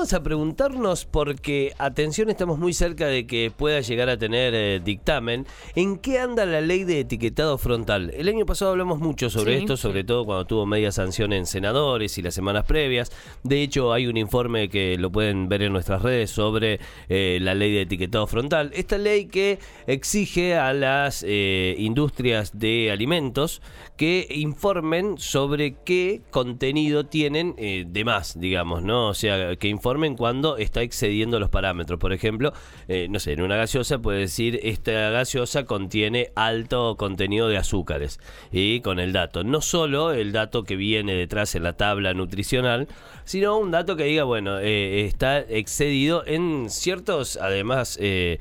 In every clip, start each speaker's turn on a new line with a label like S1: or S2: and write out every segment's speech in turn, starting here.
S1: Vamos a preguntarnos porque, atención, estamos muy cerca de que pueda llegar a tener eh, dictamen. ¿En qué anda la ley de etiquetado frontal? El año pasado hablamos mucho sobre
S2: Sí,
S1: esto, sobre todo cuando tuvo media sanción en senadores y las semanas previas. De hecho, hay un informe que lo pueden ver en nuestras redes sobre eh, la ley de etiquetado frontal. Esta ley que exige a las eh, industrias de alimentos que informen sobre qué contenido tienen de más, digamos, ¿no? O sea, que informen cuando está excediendo los parámetros. Por ejemplo, eh, no sé, en una gaseosa puede decir, esta gaseosa contiene alto contenido de azúcares. Y con el dato, no solo el dato que viene detrás en la tabla nutricional, sino un dato que diga, bueno, eh, está excedido en ciertos, además, eh,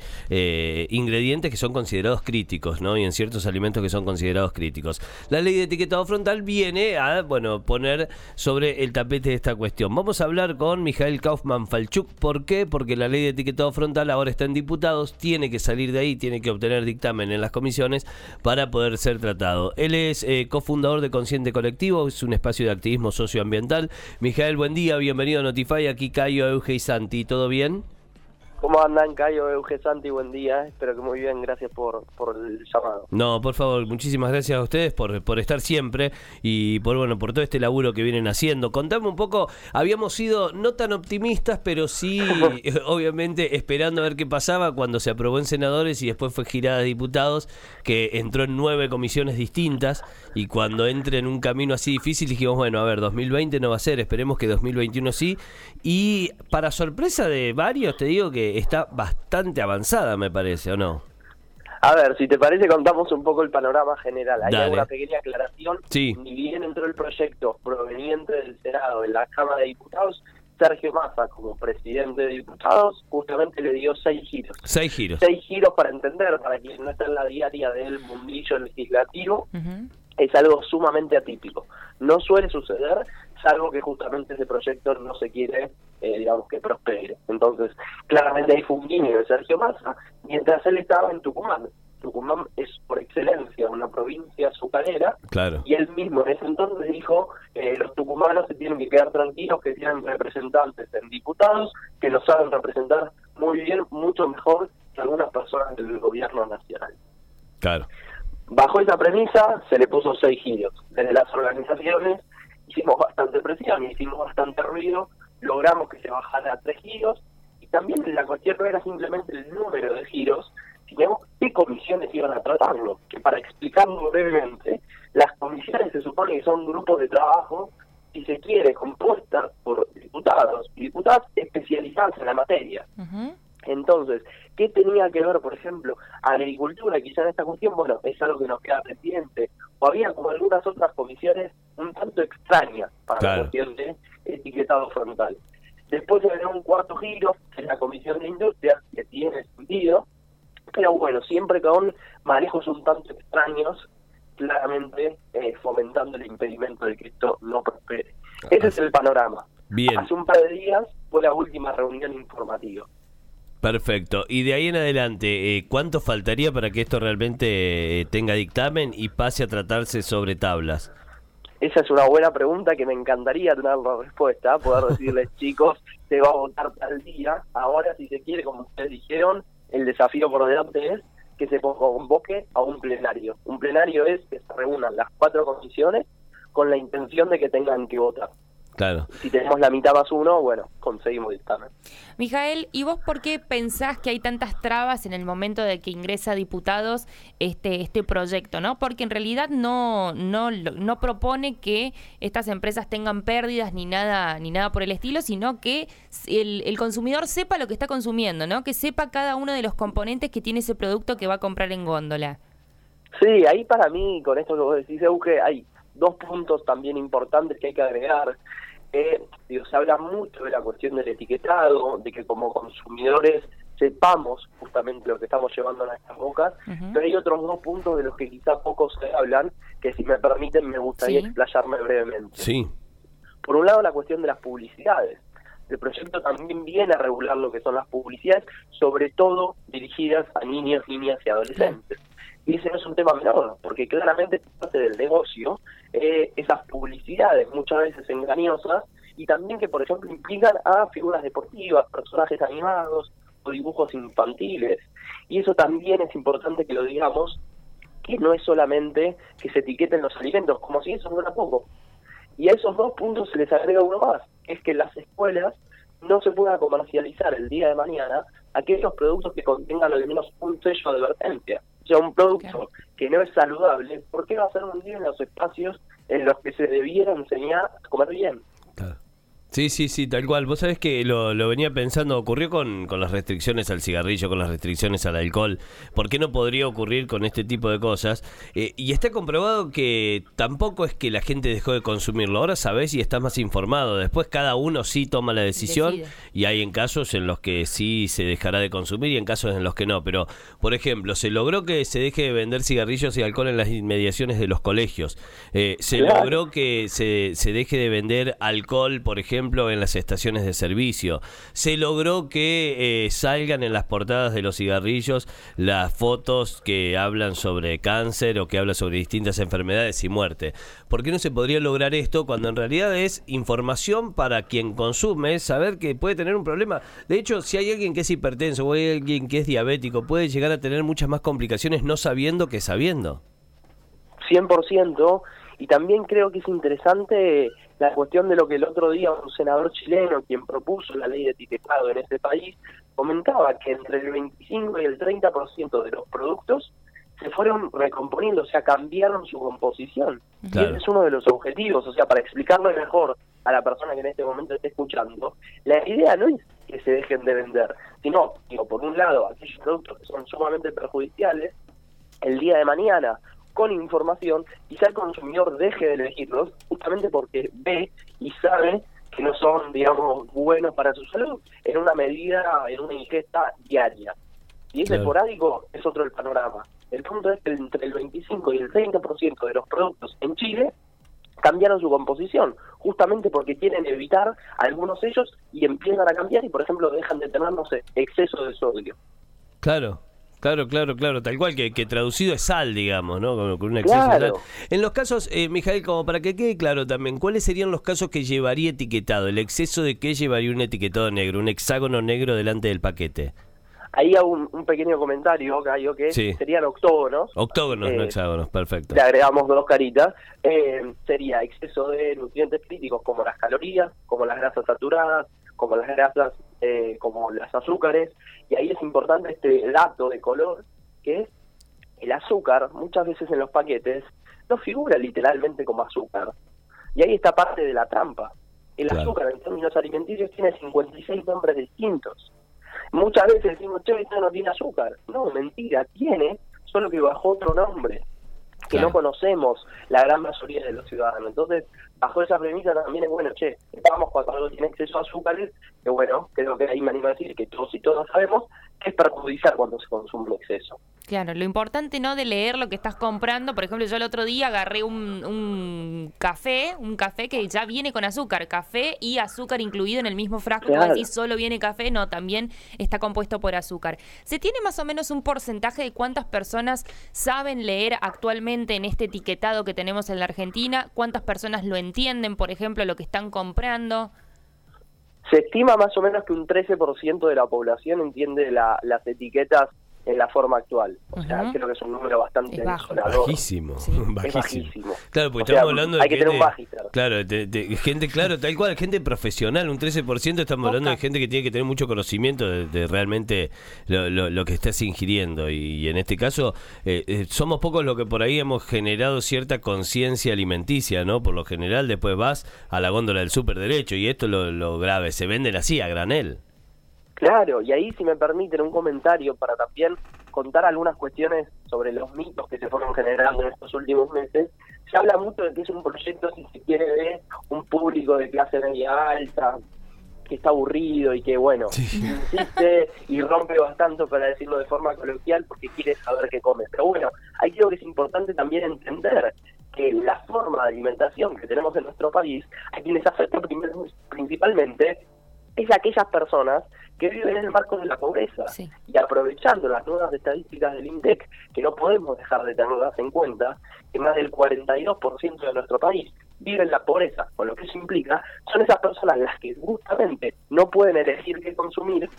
S1: ingredientes que son considerados críticos, ¿no? Y en ciertos alimentos que son considerados críticos. La ley de etiquetado frontal viene a, bueno, poner sobre el tapete esta cuestión. Vamos a hablar con Mijael Kaufman Falchuk. ¿Por qué? Porque la ley de etiquetado frontal ahora está en diputados, tiene que salir de ahí, tiene que obtener dictamen en las comisiones para poder ser tratado. Él es eh, cofundador de Consciente Colectivo, es un espacio de activismo socioambiental. Mijael, buen día, bienvenido a Notify. Aquí Cayo, Euge y Santi, ¿todo bien?
S3: ¿Cómo andan, Cayo, Euge Santi? Buen día. Espero que muy bien. Gracias por, por el llamado.
S1: No, por favor, muchísimas gracias a ustedes por, por estar siempre y por bueno, por todo este laburo que vienen haciendo. Contame un poco, habíamos sido no tan optimistas, pero sí, obviamente, esperando a ver qué pasaba cuando se aprobó en senadores y después fue girada a diputados, que entró en nueve comisiones distintas y cuando entre en un camino así difícil dijimos, bueno, a ver, 2020 no va a ser, esperemos que 2021 sí. Y para sorpresa de varios, te digo que está bastante avanzada, me parece, ¿o no?
S3: A ver, si te parece, contamos un poco el panorama general. Hay
S1: Dale.
S3: una pequeña aclaración.
S1: Sí.
S3: Ni bien entró el proyecto proveniente del Senado en la Cámara de Diputados, Sergio Massa, como presidente de diputados, justamente le dio seis giros.
S1: Seis giros.
S3: Seis giros para entender, para quien no está en la diaria del mundillo legislativo, es algo sumamente atípico. No suele suceder, salvo que justamente ese proyecto no se quiere, eh, digamos, que prospere. Entonces, claramente ahí fue un guiño de Sergio Massa, mientras él estaba en Tucumán. Tucumán es por excelencia una provincia azucarera,
S1: Claro.
S3: y él mismo en ese entonces dijo, eh, los tucumanos se tienen que quedar tranquilos, que tienen representantes en diputados, que nos saben representar muy bien, mucho mejor que algunas personas del gobierno nacional.
S1: Claro.
S3: Bajo esa premisa se le puso seis giros. Desde las organizaciones hicimos bastante presión, hicimos bastante ruido, logramos que se bajara a tres giros y también la cuestión no era simplemente el número de giros, sino qué comisiones iban a tratarlo. Que para explicarlo brevemente, las comisiones se supone que son grupos de trabajo, si se quiere, compuestas por diputados y diputadas especializadas en la materia.
S2: Ujú.
S3: Entonces, ¿qué tenía que ver, por ejemplo, agricultura quizá en esta cuestión? Bueno, es algo que nos queda pendiente. O había como algunas otras comisiones un tanto extrañas para
S1: Claro.
S3: la cuestión de etiquetado frontal. Después se un cuarto giro, que es la comisión de industria, que tiene sentido, pero bueno, siempre con manejos un tanto extraños, claramente eh, fomentando el impedimento de que esto no prospere. Ese es el panorama.
S1: Bien,
S3: Hace un par de días fue la última reunión informativa.
S1: Perfecto. Y de ahí en adelante, eh, ¿cuánto faltaría para que esto realmente eh, tenga dictamen y pase a tratarse sobre tablas?
S3: Esa es una buena pregunta que me encantaría tener la respuesta, poder decirles, chicos, se va a votar tal día. Ahora, si se quiere, como ustedes dijeron, el desafío por delante es que se convoque a un plenario. Un plenario es que se reúnan las cuatro comisiones con la intención de que tengan que votar.
S1: Claro.
S3: Si tenemos la mitad más uno, bueno, conseguimos dictamen.
S2: Mijael, ¿y vos por qué pensás que hay tantas trabas en el momento de que ingresa a diputados este, este proyecto? ¿no? Porque en realidad no, no, lo- no propone que estas empresas tengan pérdidas ni nada, ni nada por el estilo, sino que el, el consumidor sepa lo que está consumiendo, ¿no? Que sepa cada uno de los componentes que tiene ese producto que va a comprar en góndola.
S3: Sí, ahí para mí, con esto que vos decís, Euge, hay dos puntos también importantes que hay que agregar. Digo, se habla mucho de la cuestión del etiquetado, de que como consumidores sepamos justamente lo que estamos llevando a nuestras bocas, pero hay otros dos puntos de los que quizá pocos se hablan, que si me permiten me gustaría
S2: Sí.
S3: explayarme brevemente.
S1: Sí,
S3: Por un lado, la cuestión de las publicidades. El proyecto también viene a regular lo que son las publicidades, sobre todo dirigidas a niños, niñas y adolescentes. Y ese no es un tema menor, porque claramente parte del negocio eh, esas publicidades muchas veces engañosas y también que, por ejemplo, implican a figuras deportivas, personajes animados o dibujos infantiles. Y eso también es importante que lo digamos, que no es solamente que se etiqueten los alimentos, como si eso fuera poco. Y a esos dos puntos se les agrega uno más, es que las escuelas no se pueda comercializar el día de mañana aquellos productos que contengan al menos un sello de advertencia. Sea, un producto que no es saludable, ¿por qué va a ser un día en los espacios en los que se debiera enseñar a comer bien?
S1: Sí, sí, sí, tal cual. Vos sabés que lo, lo venía pensando, ocurrió con, con, las restricciones al cigarrillo, con las restricciones al alcohol. ¿Por qué no podría ocurrir con este tipo de cosas? Eh, y está comprobado que tampoco es que la gente dejó de consumirlo. Ahora sabés y estás más informado. Después cada uno sí toma la decisión Decide. y hay en casos en los que sí se dejará de consumir y en casos en los que no. Pero, por ejemplo, se logró que se deje de vender cigarrillos y alcohol en las inmediaciones de los colegios. Eh, se claro. logró que se, se deje de vender alcohol, por ejemplo, ejemplo, en las estaciones de servicio. Se logró que eh, salgan en las portadas de los cigarrillos las fotos que hablan sobre cáncer o que hablan sobre distintas enfermedades y muerte. ¿Por qué no se podría lograr esto cuando en realidad es información para quien consume, saber que puede tener un problema? De hecho, si hay alguien que es hipertenso o hay alguien que es diabético, puede llegar a tener muchas más complicaciones no sabiendo que sabiendo.
S3: 100%, y también creo que es interesante la cuestión de lo que el otro día un senador chileno, quien propuso la ley de etiquetado en ese país, comentaba que entre el 25 y el 30% de los productos se fueron recomponiendo, o sea, cambiaron su composición. Claro. Y ese es uno de los objetivos, o sea, para explicarlo mejor a la persona que en este momento esté escuchando, la idea no es que se dejen de vender, sino, digo, por un lado, aquellos productos que son sumamente perjudiciales, el día de mañana con información, quizá el consumidor deje de elegirlos justamente porque ve y sabe que no son, digamos, buenos para su salud en una medida, en una ingesta diaria. Y es claro. esporádico, es otro el panorama. El punto es que entre el 25 y el 30% de los productos en Chile cambiaron su composición, justamente porque quieren evitar algunos sellos y empiezan a cambiar y, por ejemplo, dejan de tener, no sé, exceso de sodio.
S1: Claro, Claro, claro, claro, tal cual, que, que traducido es sal, digamos, ¿no? Con, con un exceso claro. de sal. En los casos, eh, Mijael, como para que quede claro también, ¿cuáles serían los casos que llevaría etiquetado? ¿El exceso de qué llevaría un etiquetado negro, un hexágono negro delante del paquete?
S3: Ahí hago un, un pequeño comentario, Cayo, que sí. serían octógonos.
S1: Octógonos, eh, no hexágonos, perfecto.
S3: Le agregamos dos caritas. Eh, sería exceso de nutrientes críticos como las calorías, como las grasas saturadas, como las grasas, eh, como las azúcares, y ahí es importante este dato de color, que es el azúcar, muchas veces en los paquetes, no figura literalmente como azúcar. Y ahí está parte de la trampa. El claro. azúcar en términos alimenticios tiene 56 nombres distintos. Muchas veces decimos, che, esto no tiene azúcar. No, mentira, tiene, solo que bajo otro nombre que claro. no conocemos la gran mayoría de los ciudadanos. Entonces, bajo esa premisa también es bueno, che, vamos cuando algo tiene exceso a azúcares, que bueno, creo que ahí me animo a decir que todos y todas sabemos que es perjudicial cuando se consume exceso.
S2: Claro, lo importante no de leer lo que estás comprando, por ejemplo, yo el otro día agarré un, un café, un café que ya viene con azúcar, café y azúcar incluido en el mismo frasco, claro. decís solo viene café, no, también está compuesto por azúcar. ¿Se tiene más o menos un porcentaje de cuántas personas saben leer actualmente en este etiquetado que tenemos en la Argentina? ¿Cuántas personas lo entienden, por ejemplo, lo que están comprando?
S3: Se estima más o menos que un 13% de la población entiende la, las etiquetas en la forma actual. O sea, uh -huh. creo que es un número bastante
S1: bajísimo. Sí. bajísimo.
S3: bajísimo.
S1: Claro, porque o estamos hablando de
S3: hay que tener un magister.
S1: Claro, de, de, gente, claro, tal cual, gente profesional, un 13% estamos hablando de gente que tiene que tener mucho conocimiento de, de realmente lo, lo, lo, que estás ingiriendo. Y, y en este caso, eh, eh, somos pocos los que por ahí hemos generado cierta conciencia alimenticia, ¿no? Por lo general, después vas a la góndola del súper derecho y esto es lo, lo grave, se venden así, a granel.
S3: Claro, y ahí si me permiten un comentario para también contar algunas cuestiones sobre los mitos que se fueron generando en estos últimos meses, se habla mucho de que es un proyecto, si se quiere, de un público de clase media alta, que está aburrido y que, bueno, sí. insiste y rompe bastante, para decirlo de forma coloquial, porque quiere saber qué come. Pero bueno, ahí creo que es importante también entender que la forma de alimentación que tenemos en nuestro país, a quienes afecta principalmente es aquellas personas que viven en el marco de la pobreza
S2: Sí.
S3: y aprovechando las nuevas estadísticas del INDEC, que no podemos dejar de tenerlas en cuenta, que más del 42% de nuestro país vive en la pobreza, con lo que eso implica, son esas personas las que justamente no pueden elegir qué consumir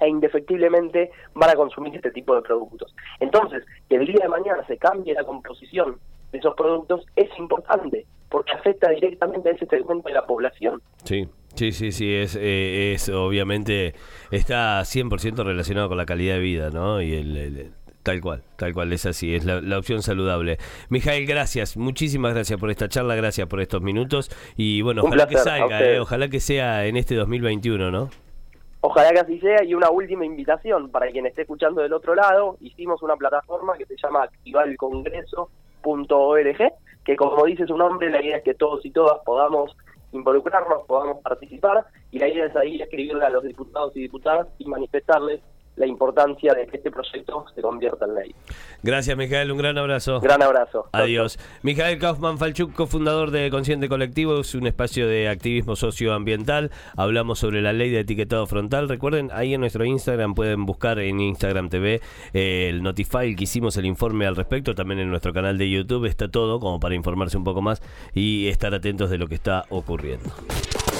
S3: e indefectiblemente van a consumir este tipo de productos. Entonces, que el día de mañana se cambie la composición de esos productos es importante, porque afecta directamente a ese segmento de la población.
S1: Sí, sí, sí, sí, es, eh, es obviamente, está 100% relacionado con la calidad de vida, ¿no? Y el, el- tal cual, tal cual, es así, es la, la opción saludable. Mijael, gracias, muchísimas gracias por esta charla, gracias por estos minutos y bueno,
S3: Un
S1: ojalá que
S3: placer,
S1: salga, eh, ojalá que sea en este 2021, ¿no?
S3: Ojalá que así sea y una última invitación para quien esté escuchando del otro lado, hicimos una plataforma que se llama activalcongreso.org, que como dice su nombre, la idea es que todos y todas podamos involucrarnos, podamos participar y la idea es ahí escribirle a los diputados y diputadas y manifestarles la importancia de que este proyecto se convierta en ley.
S1: Gracias, Mijael, un gran abrazo.
S3: Gran abrazo.
S1: Adiós. Mijael Kaufman Falchuk, cofundador de Consciente Colectivo, es un espacio de activismo socioambiental. Hablamos sobre la ley de etiquetado frontal. Recuerden, ahí en nuestro Instagram pueden buscar en Instagram TV eh, el Notify que hicimos el informe al respecto. También en nuestro canal de YouTube está todo como para informarse un poco más y estar atentos de lo que está ocurriendo.